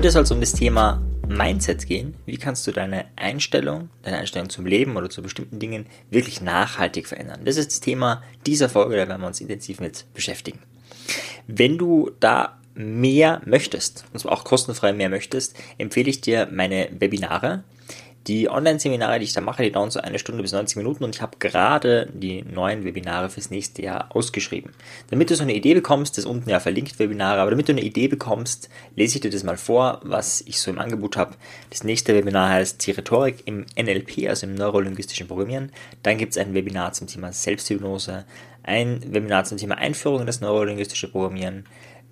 Heute soll es um das Thema Mindset gehen. Wie kannst du deine Einstellung, deine Einstellung zum Leben oder zu bestimmten Dingen wirklich nachhaltig verändern? Das ist das Thema dieser Folge, da werden wir uns intensiv mit beschäftigen. Wenn du da mehr möchtest, und zwar auch kostenfrei mehr möchtest, empfehle ich dir meine Webinare. Die Online-Seminare, die ich da mache, die dauern so eine Stunde bis 90 Minuten und ich habe gerade die neuen Webinare fürs nächste Jahr ausgeschrieben. Damit du so eine Idee bekommst, das unten ja verlinkt Webinare, aber damit du eine Idee bekommst, lese ich dir das mal vor, was ich so im Angebot habe. Das nächste Webinar heißt die Rhetorik im NLP, also im neurolinguistischen Programmieren. Dann gibt es ein Webinar zum Thema Selbsthypnose, ein Webinar zum Thema Einführung in das neurolinguistische Programmieren,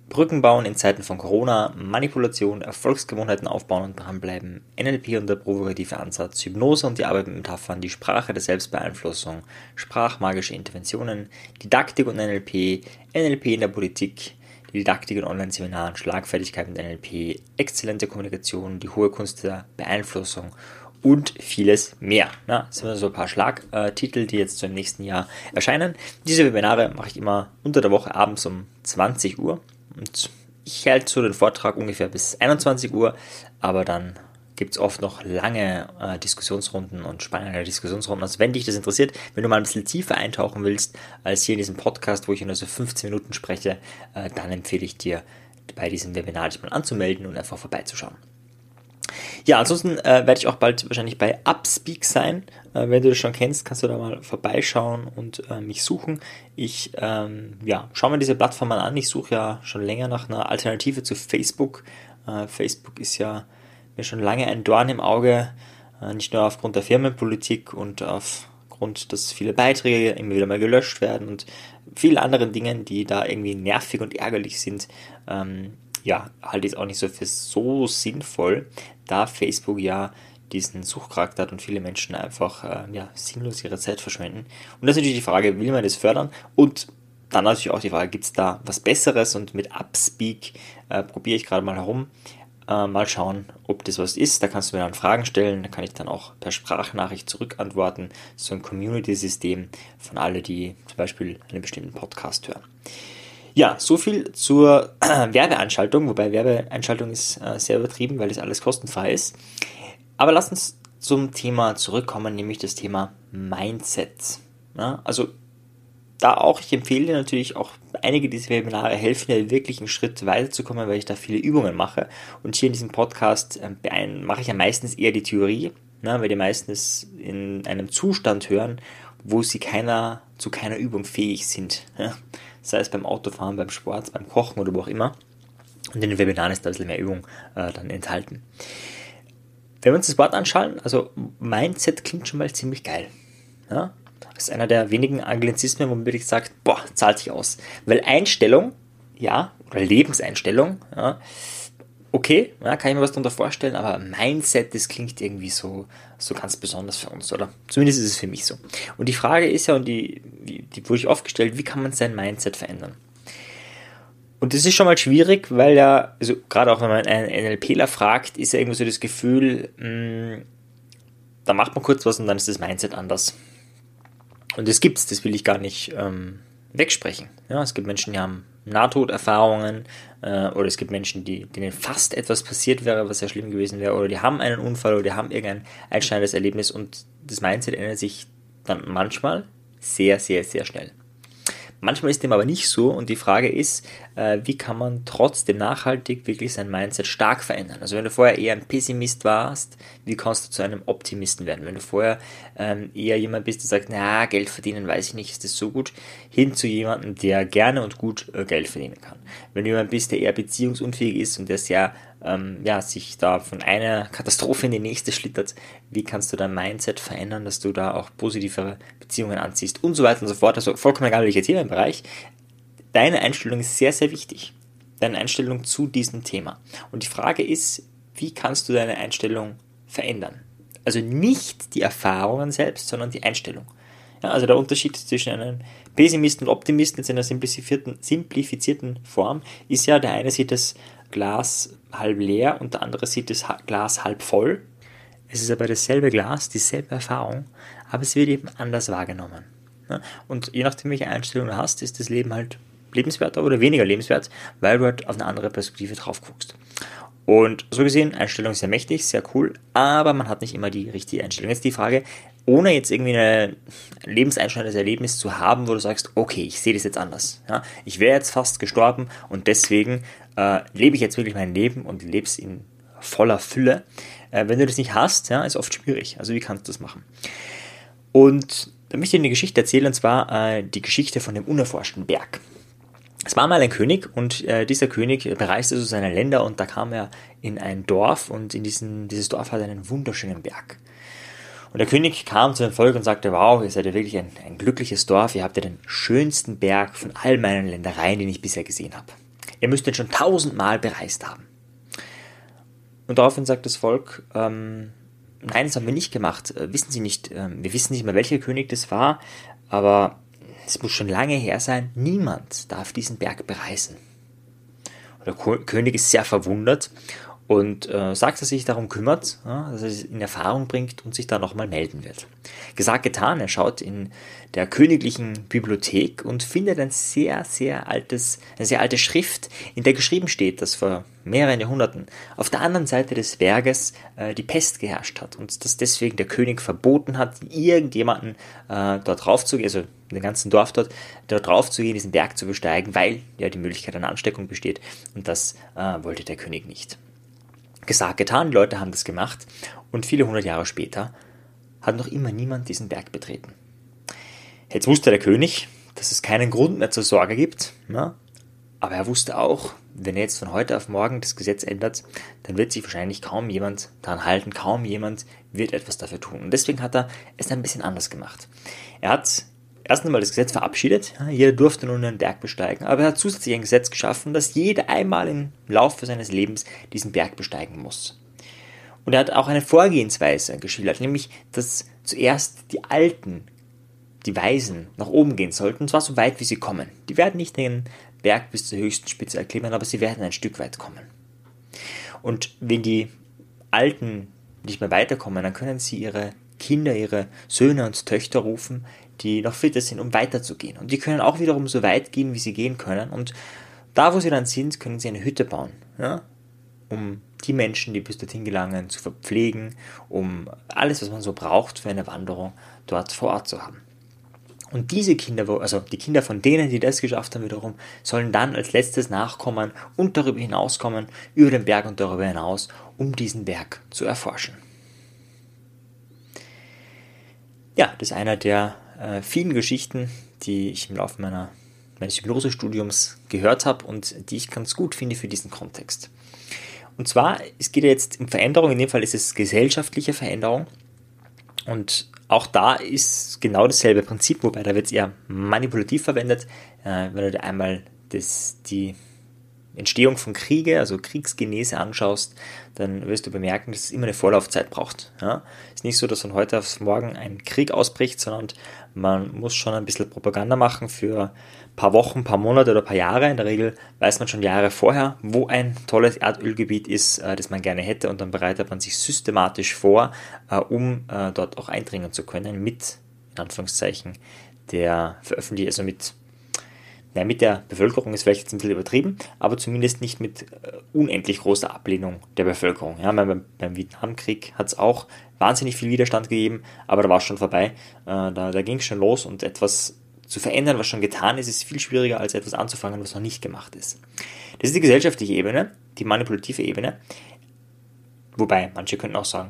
Brücken bauen in Zeiten von Corona, Manipulation, Erfolgsgewohnheiten aufbauen und dranbleiben, NLP und der provokative Ansatz, Hypnose und die Arbeit mit Metaphern, die Sprache der Selbstbeeinflussung, sprachmagische Interventionen, Didaktik und NLP, NLP in der Politik, die Didaktik in Online-Seminaren, Schlagfertigkeit mit NLP, exzellente Kommunikation, die hohe Kunst der Beeinflussung und vieles mehr. Ja, das sind so ein paar Schlagtitel, die jetzt so im nächsten Jahr erscheinen. Diese Webinare mache ich immer unter der Woche abends um 20 Uhr. Und ich halte so den Vortrag ungefähr bis 21 Uhr, aber dann gibt es oft noch lange äh, Diskussionsrunden und spannende Diskussionsrunden. Also wenn dich das interessiert, wenn du mal ein bisschen tiefer eintauchen willst, als hier in diesem Podcast, wo ich nur so 15 Minuten spreche, äh, dann empfehle ich dir, bei diesem Webinar dich mal anzumelden und einfach vorbeizuschauen. Ja, ansonsten äh, werde ich auch bald wahrscheinlich bei Upspeak sein. Äh, wenn du das schon kennst, kannst du da mal vorbeischauen und äh, mich suchen. Ich ähm, ja, schaue mir diese Plattform mal an. Ich suche ja schon länger nach einer Alternative zu Facebook. Äh, Facebook ist ja mir schon lange ein Dorn im Auge, äh, nicht nur aufgrund der Firmenpolitik und aufgrund, dass viele Beiträge immer wieder mal gelöscht werden und vielen anderen Dingen, die da irgendwie nervig und ärgerlich sind. Ähm, ja, halte ich es auch nicht so für so sinnvoll, da Facebook ja diesen Suchcharakter hat und viele Menschen einfach äh, ja, sinnlos ihre Zeit verschwenden. Und das ist natürlich die Frage, will man das fördern? Und dann natürlich auch die Frage, gibt es da was Besseres? Und mit Upspeak äh, probiere ich gerade mal herum. Äh, mal schauen, ob das was ist. Da kannst du mir dann Fragen stellen. Da kann ich dann auch per Sprachnachricht zurückantworten. So ein Community-System von alle, die zum Beispiel einen bestimmten Podcast hören. Ja, so viel zur Werbeanschaltung, wobei Werbeeinschaltung ist äh, sehr übertrieben, weil das alles kostenfrei ist. Aber lass uns zum Thema zurückkommen, nämlich das Thema Mindset. Ja, also da auch, ich empfehle dir natürlich auch, einige dieser Webinare helfen dir wirklich einen Schritt weiterzukommen, weil ich da viele Übungen mache. Und hier in diesem Podcast äh, mache ich ja meistens eher die Theorie, ne, weil die meistens in einem Zustand hören, wo sie keiner, zu keiner Übung fähig sind. Ja sei es beim Autofahren, beim Sport, beim Kochen oder wo auch immer. Und in den Webinaren ist da ein bisschen mehr Übung äh, dann enthalten. Wenn wir uns das Wort anschauen, also Mindset klingt schon mal ziemlich geil. Ja? Das ist einer der wenigen Anglizismen, wo man wirklich sagt, boah, zahlt sich aus. Weil Einstellung, ja, oder Lebenseinstellung, ja, okay, ja, kann ich mir was darunter vorstellen, aber Mindset, das klingt irgendwie so, so ganz besonders für uns, oder? Zumindest ist es für mich so. Und die Frage ist ja, und die, die wurde ich oft gestellt, wie kann man sein Mindset verändern? Und das ist schon mal schwierig, weil ja, also gerade auch wenn man einen NLPler fragt, ist ja irgendwie so das Gefühl, mh, hm, da macht man kurz was und dann ist das Mindset anders. Und das gibt's, das will ich gar nicht ähm, wegsprechen. Ja, es gibt Menschen, die haben Nahtoderfahrungen äh, oder es gibt Menschen, die, denen fast etwas passiert wäre, was sehr schlimm gewesen wäre, oder die haben einen Unfall oder die haben irgendein einschneidendes Erlebnis und das Mindset ändert sich dann manchmal sehr, sehr, sehr schnell. Manchmal ist dem aber nicht so und die Frage ist, äh, wie kann man trotzdem nachhaltig wirklich sein Mindset stark verändern? Also wenn du vorher eher ein Pessimist warst, wie kannst du zu einem Optimisten werden? Wenn du vorher ähm, eher jemand bist, der sagt, na, Geld verdienen weiß ich nicht, ist das so gut, hin zu jemandem, der gerne und gut äh, Geld verdienen kann. Wenn du jemand bist, der eher beziehungsunfähig ist und der sehr ähm, ja, sich da von einer Katastrophe in die nächste schlittert, wie kannst du dein Mindset verändern, dass du da auch positivere Beziehungen anziehst und so weiter und so fort. Also vollkommen egal, welcher Themenbereich. Deine Einstellung ist sehr, sehr wichtig. Deine Einstellung zu diesem Thema. Und die Frage ist, wie kannst du deine Einstellung verändern? Also nicht die Erfahrungen selbst, sondern die Einstellung. Ja, also der Unterschied zwischen einem Pessimisten und Optimisten in einer simplifizierten, simplifizierten Form ist ja, der eine sieht das Glas halb leer und der andere sieht das Glas halb voll. Es ist aber dasselbe Glas, dieselbe Erfahrung, aber es wird eben anders wahrgenommen. Und je nachdem, welche Einstellung du hast, ist das Leben halt lebenswerter oder weniger lebenswert, weil du halt auf eine andere Perspektive drauf guckst. Und so gesehen, Einstellung sehr mächtig, sehr cool, aber man hat nicht immer die richtige Einstellung. Jetzt die Frage, ohne jetzt irgendwie ein lebenseinschneidendes Erlebnis zu haben, wo du sagst, okay, ich sehe das jetzt anders. Ja? Ich wäre jetzt fast gestorben und deswegen äh, lebe ich jetzt wirklich mein Leben und lebe es in voller Fülle. Äh, wenn du das nicht hast, ja, ist oft schwierig. Also wie kannst du das machen? Und da möchte ich dir eine Geschichte erzählen, und zwar äh, die Geschichte von dem unerforschten Berg. Es war mal ein König und äh, dieser König bereiste so seine Länder und da kam er in ein Dorf und in diesen, dieses Dorf hat einen wunderschönen Berg. Und der König kam zu dem Volk und sagte, wow, ihr seid ja wirklich ein, ein glückliches Dorf, ihr habt ja den schönsten Berg von all meinen Ländereien, den ich bisher gesehen habe. Ihr müsst den schon tausendmal bereist haben. Und daraufhin sagt das Volk, ähm, nein, das haben wir nicht gemacht. Äh, wissen Sie nicht, äh, wir wissen nicht mehr, welcher König das war, aber es muss schon lange her sein, niemand darf diesen Berg bereisen. Und der Ko König ist sehr verwundert und äh, sagt, dass er sich darum kümmert, ja, dass er es in Erfahrung bringt und sich da nochmal melden wird. Gesagt, getan, er schaut in der königlichen Bibliothek und findet ein sehr, sehr altes, eine sehr alte Schrift, in der geschrieben steht, dass vor mehreren Jahrhunderten auf der anderen Seite des Berges äh, die Pest geherrscht hat und dass deswegen der König verboten hat, irgendjemanden äh, dort raufzugehen, also den ganzen Dorf dort, dort drauf zu gehen, diesen Berg zu besteigen, weil ja die Möglichkeit einer Ansteckung besteht und das äh, wollte der König nicht. Gesagt, getan, Leute haben das gemacht und viele hundert Jahre später hat noch immer niemand diesen Berg betreten. Jetzt wusste der König, dass es keinen Grund mehr zur Sorge gibt, ja? aber er wusste auch, wenn er jetzt von heute auf morgen das Gesetz ändert, dann wird sich wahrscheinlich kaum jemand daran halten, kaum jemand wird etwas dafür tun. Und deswegen hat er es ein bisschen anders gemacht. Er hat erst einmal das Gesetz verabschiedet. Jeder durfte nun einen Berg besteigen. Aber er hat zusätzlich ein Gesetz geschaffen, dass jeder einmal im Laufe seines Lebens diesen Berg besteigen muss. Und er hat auch eine Vorgehensweise geschildert, nämlich, dass zuerst die Alten, die Weisen, nach oben gehen sollten, und zwar so weit, wie sie kommen. Die werden nicht den Berg bis zur höchsten Spitze erklimmen, aber sie werden ein Stück weit kommen. Und wenn die Alten nicht mehr weiterkommen, dann können sie ihre Kinder, ihre Söhne und Töchter rufen, die noch fitter sind, um weiterzugehen. Und die können auch wiederum so weit gehen, wie sie gehen können. Und da, wo sie dann sind, können sie eine Hütte bauen, ja? um die Menschen, die bis dorthin gelangen, zu verpflegen, um alles, was man so braucht für eine Wanderung, dort vor Ort zu haben. Und diese Kinder, also die Kinder von denen, die das geschafft haben, wiederum, sollen dann als letztes nachkommen und darüber hinauskommen, über den Berg und darüber hinaus, um diesen Berg zu erforschen. Ja, das ist einer der äh, vielen Geschichten, die ich im Laufe meiner, meines Hypnosestudiums gehört habe und die ich ganz gut finde für diesen Kontext. Und zwar, es geht jetzt um Veränderung, in dem Fall ist es gesellschaftliche Veränderung. Und auch da ist genau dasselbe Prinzip, wobei da wird es eher manipulativ verwendet. Äh, wenn du dir einmal das, die Entstehung von Kriege, also Kriegsgenese anschaust, dann wirst du bemerken, dass es immer eine Vorlaufzeit braucht. Ja? ist nicht so, dass von heute auf morgen ein Krieg ausbricht, sondern man muss schon ein bisschen Propaganda machen für ein paar Wochen, ein paar Monate oder ein paar Jahre. In der Regel weiß man schon Jahre vorher, wo ein tolles Erdölgebiet ist, äh, das man gerne hätte und dann bereitet man sich systematisch vor, äh, um äh, dort auch eindringen zu können mit, in Anführungszeichen, der Veröffentlichung, also mit ja, mit der Bevölkerung ist vielleicht jetzt ein bisschen übertrieben, aber zumindest nicht mit äh, unendlich großer Ablehnung der Bevölkerung. Ja, beim, beim Vietnamkrieg hat es auch wahnsinnig viel Widerstand gegeben, aber da war es schon vorbei. Äh, da da ging es schon los und etwas zu verändern, was schon getan ist, ist viel schwieriger als etwas anzufangen, was noch nicht gemacht ist. Das ist die gesellschaftliche Ebene, die manipulative Ebene. Wobei, manche könnten auch sagen,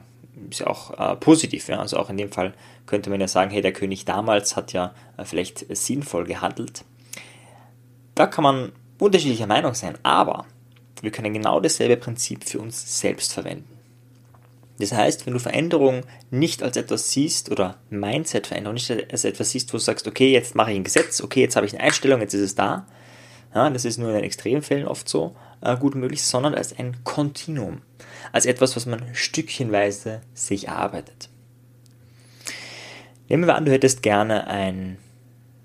ist ja auch äh, positiv. Ja? Also auch in dem Fall könnte man ja sagen, hey, der König damals hat ja äh, vielleicht sinnvoll gehandelt. Da kann man unterschiedlicher Meinung sein, aber wir können genau dasselbe Prinzip für uns selbst verwenden. Das heißt, wenn du Veränderung nicht als etwas siehst oder Mindset-Veränderung nicht als etwas siehst, wo du sagst, okay, jetzt mache ich ein Gesetz, okay, jetzt habe ich eine Einstellung, jetzt ist es da. Ja, das ist nur in den Extremfällen oft so äh, gut möglich, sondern als ein Kontinuum, als etwas, was man stückchenweise sich erarbeitet. Nehmen wir an, du hättest gerne ein,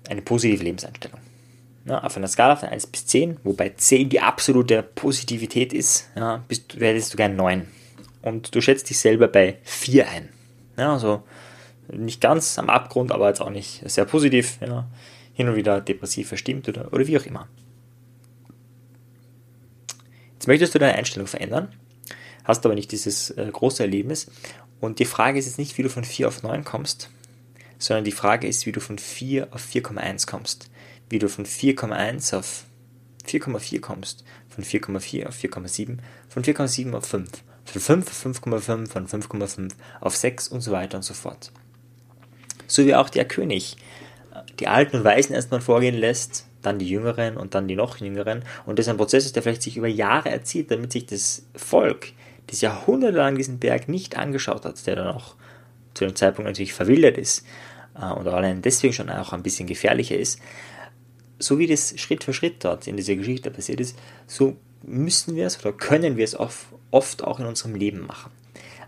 eine positive Lebenseinstellung. Ja, auf einer Skala von 1 bis 10, wobei 10 die absolute Positivität ist, ja, bist, hättest du gern 9. Und du schätzt dich selber bei 4 ein. Ja, also nicht ganz am Abgrund, aber jetzt auch nicht sehr positiv. Ja. hin und wieder depressiv verstimmt oder, oder wie auch immer. Jetzt möchtest du deine Einstellung verändern, hast aber nicht dieses äh, große Erlebnis. Und die Frage ist jetzt nicht, wie du von 4 auf 9 kommst, sondern die Frage ist, wie du von 4 auf 4,1 kommst. Wie du von 4,1 auf 4,4 kommst, von 4,4 auf 4,7, von 4,7 auf 5, von 5 auf 5,5, von 5,5 auf 6 und so weiter und so fort. So wie auch der König die Alten und Weisen erstmal vorgehen lässt, dann die Jüngeren und dann die noch Jüngeren. Und das ein Prozess ist, der vielleicht sich über Jahre erzieht, damit sich das Volk, das jahrhundertelang diesen Berg nicht angeschaut hat, der dann auch zu dem Zeitpunkt natürlich verwildert ist äh, und allein deswegen schon auch ein bisschen gefährlicher ist, so wie das Schritt für Schritt dort in dieser Geschichte passiert ist, so müssen wir es oder können wir es oft auch in unserem Leben machen.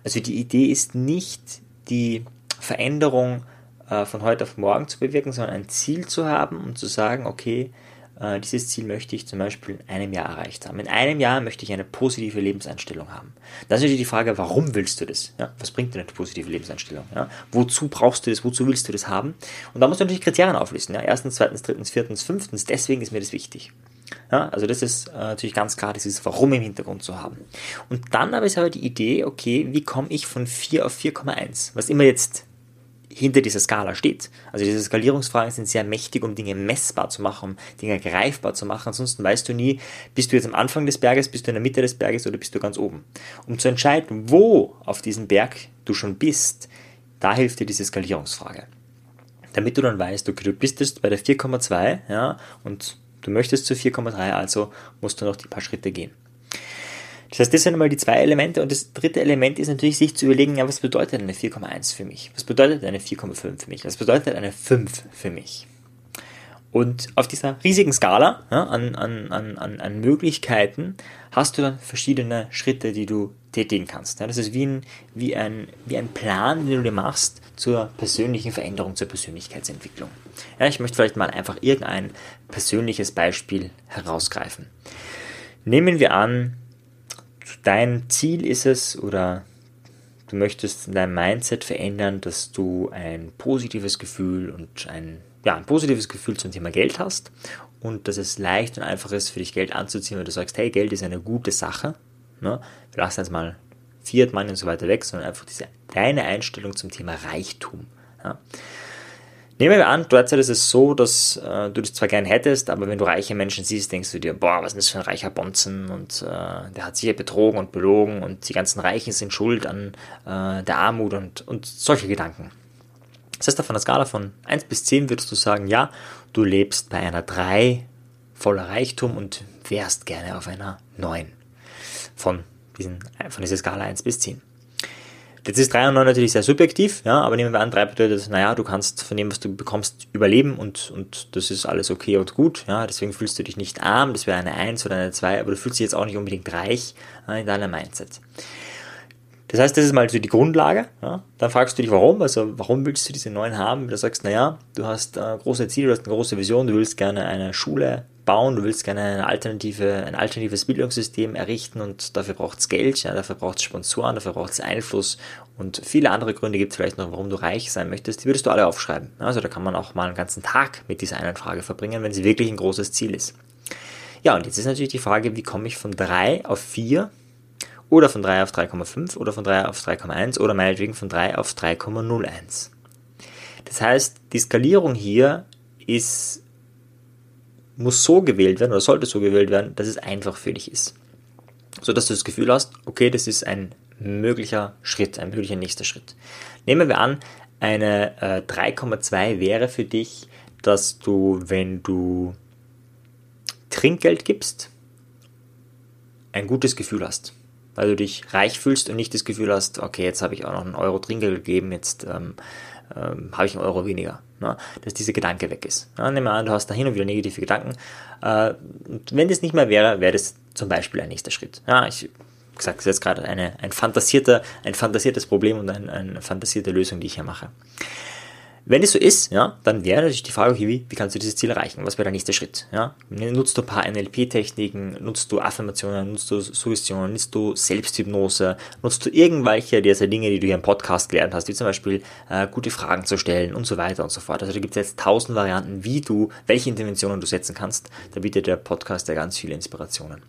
Also die Idee ist nicht die Veränderung äh, von heute auf morgen zu bewirken, sondern ein Ziel zu haben und zu sagen, okay, äh, dieses Ziel möchte ich zum Beispiel in einem Jahr erreicht haben. In einem Jahr möchte ich eine positive Lebenseinstellung haben. Das ist natürlich die Frage, warum willst du das? Ja, was bringt dir eine positive Lebenseinstellung? Ja, wozu brauchst du das? Wozu willst du das haben? Und da musst du natürlich Kriterien auflisten. Ja, erstens, zweitens, drittens, viertens, fünftens. Deswegen ist mir das wichtig. Ja, also das ist äh, natürlich ganz klar, dieses Warum im Hintergrund zu haben. Und dann aber ist aber die Idee, okay, wie komme ich von 4 auf 4,1? Was immer jetzt hinter dieser Skala steht. Also diese Skalierungsfragen sind sehr mächtig, um Dinge messbar zu machen, um Dinge greifbar zu machen. Ansonsten weißt du nie, bist du jetzt am Anfang des Berges, bist du in der Mitte des Berges oder bist du ganz oben. Um zu entscheiden, wo auf diesem Berg du schon bist, da hilft dir diese Skalierungsfrage. Damit du dann weißt, okay, du bist jetzt bei der 4,2 ja, und du möchtest zu 4,3, also musst du noch die paar Schritte gehen. Das heißt, das sind einmal die zwei Elemente. Und das dritte Element ist natürlich, sich zu überlegen, ja, was bedeutet eine 4,1 für mich? Was bedeutet eine 4,5 für mich? Was bedeutet eine 5 für mich? Und auf dieser riesigen Skala ja, an, an, an, an Möglichkeiten hast du dann verschiedene Schritte, die du tätigen kannst. Ja, das ist wie ein, wie, ein, wie ein Plan, den du dir machst zur persönlichen Veränderung, zur Persönlichkeitsentwicklung. Ja, ich möchte vielleicht mal einfach irgendein persönliches Beispiel herausgreifen. Nehmen wir an, dein Ziel ist es oder du möchtest dein Mindset verändern, dass du ein positives Gefühl und ein, ja, ein positives Gefühl zum Thema Geld hast und dass es leicht und einfach ist für dich Geld anzuziehen, weil du sagst, hey, Geld ist eine gute Sache. Ne? Lassen jetzt mal Fiat Money und so weiter weg, sondern einfach diese deine Einstellung zum Thema Reichtum. Ja? Nehmen wir an, derzeit ist es so, dass äh, du das zwar gern hättest, aber wenn du reiche Menschen siehst, denkst du dir, boah, was ist das für ein reicher Bonzen und äh, der hat sich ja betrogen und belogen und die ganzen Reichen sind schuld an äh, der Armut und, und solche Gedanken. Das heißt, auf einer Skala von 1 bis 10 würdest du sagen, ja, du lebst bei einer 3 voller Reichtum und wärst gerne auf einer 9 von, diesen, von dieser Skala 1 bis 10. Jetzt ist 3 und 9 natürlich sehr subjektiv, ja, aber nehmen wir an, 3 bedeutet, naja, du kannst von dem, was du bekommst, überleben und, und das ist alles okay und gut, ja, deswegen fühlst du dich nicht arm, das wäre eine 1 oder eine 2, aber du fühlst dich jetzt auch nicht unbedingt reich in deiner Mindset. Das heißt, das ist mal so die Grundlage. Ja. Dann fragst du dich, warum? Also, warum willst du diese neuen haben? Du sagst, naja, du hast äh, große Ziele, du hast eine große Vision, du willst gerne eine Schule bauen, du willst gerne eine alternative, ein alternatives Bildungssystem errichten und dafür braucht es Geld, ja, dafür braucht es Sponsoren, dafür braucht es Einfluss und viele andere Gründe gibt es vielleicht noch, warum du reich sein möchtest, die würdest du alle aufschreiben. Also da kann man auch mal einen ganzen Tag mit dieser einen Frage verbringen, wenn sie wirklich ein großes Ziel ist. Ja, und jetzt ist natürlich die Frage, wie komme ich von 3 auf 4 oder von 3 auf 3,5 oder von 3 auf 3,1 oder meinetwegen von 3 auf 3,01. Das heißt, die Skalierung hier ist muss so gewählt werden oder sollte so gewählt werden, dass es einfach für dich ist. So dass du das Gefühl hast, okay, das ist ein möglicher Schritt, ein möglicher nächster Schritt. Nehmen wir an, eine äh, 3,2 wäre für dich, dass du, wenn du Trinkgeld gibst, ein gutes Gefühl hast. Weil du dich reich fühlst und nicht das Gefühl hast, okay, jetzt habe ich auch noch einen Euro Trinkgeld gegeben, jetzt ähm, ähm, habe ich einen Euro weniger. Ne? Dass dieser Gedanke weg ist. Ja, nehmen wir an, du hast da hin und wieder negative Gedanken. Äh, wenn das nicht mehr wäre, wäre das zum Beispiel ein nächster Schritt. Ja, ich gesagt, das ist jetzt gerade eine, ein, fantasierter, ein fantasiertes Problem und ein, eine fantasierte Lösung, die ich hier mache. Wenn es so ist, ja, dann wäre natürlich die Frage, wie, wie kannst du dieses Ziel erreichen? Was wäre der nächste Schritt? Ja? Nutzt du ein paar NLP-Techniken, nutzt du Affirmationen, nutzt du Suggestionen, nutzt du Selbsthypnose, nutzt du irgendwelche dieser Dinge, die du hier im Podcast gelernt hast, wie zum Beispiel äh, gute Fragen zu stellen und so weiter und so fort. Also da gibt es jetzt tausend Varianten, wie du, welche Interventionen du setzen kannst. Da bietet der Podcast ja ganz viele Inspirationen.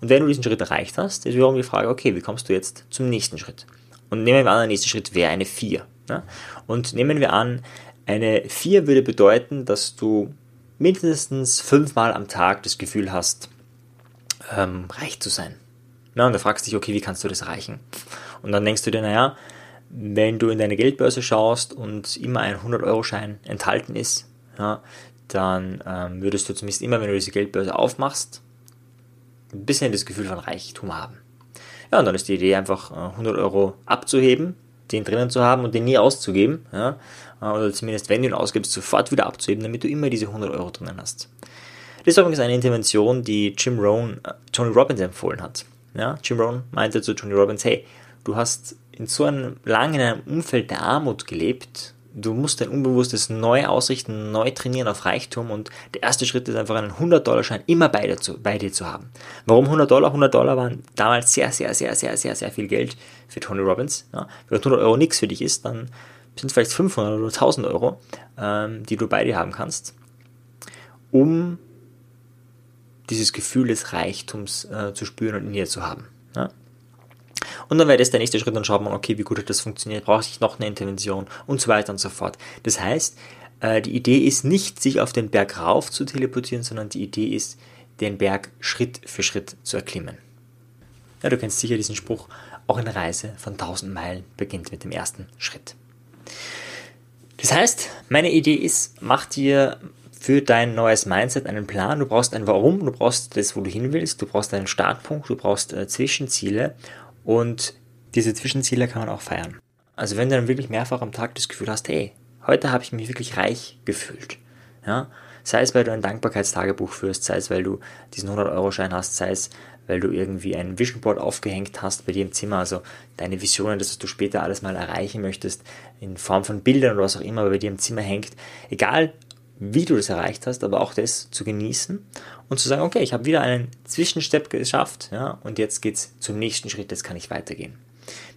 Und wenn du diesen Schritt erreicht hast, ist wiederum die Frage, okay, wie kommst du jetzt zum nächsten Schritt? Und nehmen wir an, der nächste Schritt wäre eine 4. Ja? Und nehmen wir an, eine 4 würde bedeuten, dass du mindestens fünfmal am Tag das Gefühl hast, ähm, reich zu sein. Na, und da fragst du dich, okay, wie kannst du das erreichen? Und dann denkst du dir, naja, wenn du in deine Geldbörse schaust und immer ein 100-Euro-Schein enthalten ist, ja, dann ähm, würdest du zumindest immer, wenn du diese Geldbörse aufmachst, ein bisschen das Gefühl von Reichtum haben. Ja, und dann ist die Idee einfach 100 äh, Euro abzuheben, den drinnen zu haben und den nie auszugeben. Ja? Äh, oder zumindest, wenn du ihn ausgibst, sofort wieder abzuheben, damit du immer diese 100 Euro drinnen hast. Das ist übrigens eine Intervention, die Jim Rohn, äh, Tony Robbins empfohlen hat. Ja? Jim Rohn meinte zu Tony Robbins, hey, du hast in so einem lang in einem Umfeld der Armut gelebt du musst dein Unbewusstes neu ausrichten, neu trainieren auf Reichtum und der erste Schritt ist einfach einen 100-Dollar-Schein immer bei dir, zu, bei dir zu haben. Warum 100 Dollar? 100 Dollar waren damals sehr, sehr, sehr, sehr, sehr, sehr viel Geld für Tony Robbins. Ja, wenn 100 Euro nichts für dich ist, dann sind es vielleicht 500 oder 1000 Euro, ähm, die du bei dir haben kannst, um dieses Gefühl des Reichtums äh, zu spüren und in dir zu haben. Ja? Und dann wäre das der nächste Schritt, dann schaut man, okay, wie gut hat das funktioniert, brauche ich noch eine Intervention und so weiter und so fort. Das heißt, äh, die Idee ist nicht, sich auf den Berg rauf zu teleportieren, sondern die Idee ist, den Berg Schritt für Schritt zu erklimmen. Ja, du kennst sicher diesen Spruch, auch eine Reise von 1000 Meilen beginnt mit dem ersten Schritt. Das heißt, meine Idee ist, mach dir für dein neues Mindset einen Plan. Du brauchst ein Warum, du brauchst das, wo du hin willst, du brauchst einen Startpunkt, du brauchst äh, Zwischenziele und diese Zwischenziele kann man auch feiern. Also wenn du dann wirklich mehrfach am Tag das Gefühl hast, hey, heute habe ich mich wirklich reich gefühlt. Ja? Sei es, weil du ein Dankbarkeitstagebuch führst, sei es, weil du diesen 100-Euro-Schein hast, sei es, weil du irgendwie ein Vision Board aufgehängt hast bei dir im Zimmer, also deine Visionen, das du später alles mal erreichen möchtest, in Form von Bildern oder was auch immer bei dir im Zimmer hängt. Egal, wie du das erreicht hast, aber auch das zu genießen und zu sagen, okay, ich habe wieder einen Zwischenstep geschafft, ja, und jetzt geht's zum nächsten Schritt, jetzt kann ich weitergehen.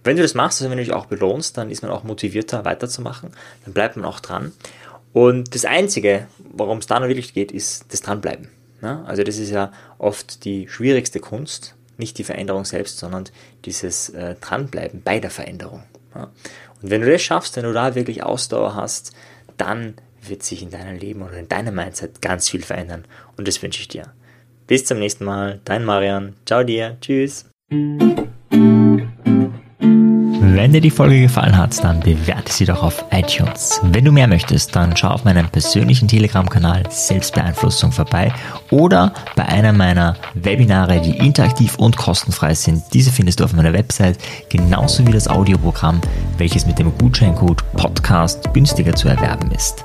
Wenn du das machst, also wenn du dich auch belohnst, dann ist man auch motivierter weiterzumachen, dann bleibt man auch dran. Und das Einzige, worum es da noch wirklich geht, ist das Dranbleiben. Ja? Also das ist ja oft die schwierigste Kunst, nicht die Veränderung selbst, sondern dieses äh, Dranbleiben bei der Veränderung. Ja? Und wenn du das schaffst, wenn du da wirklich Ausdauer hast, dann wird sich in deinem Leben oder in deinem Mindset ganz viel verändern. Und das wünsche ich dir. Bis zum nächsten Mal. Dein Marian. Ciao dir. Tschüss. Wenn dir die Folge gefallen hat, dann bewerte sie doch auf iTunes. Wenn du mehr möchtest, dann schau auf meinem persönlichen Telegram-Kanal Selbstbeeinflussung vorbei oder bei einer meiner Webinare, die interaktiv und kostenfrei sind. Diese findest du auf meiner Website, genauso wie das Audioprogramm, welches mit dem Gutscheincode Podcast günstiger zu erwerben ist.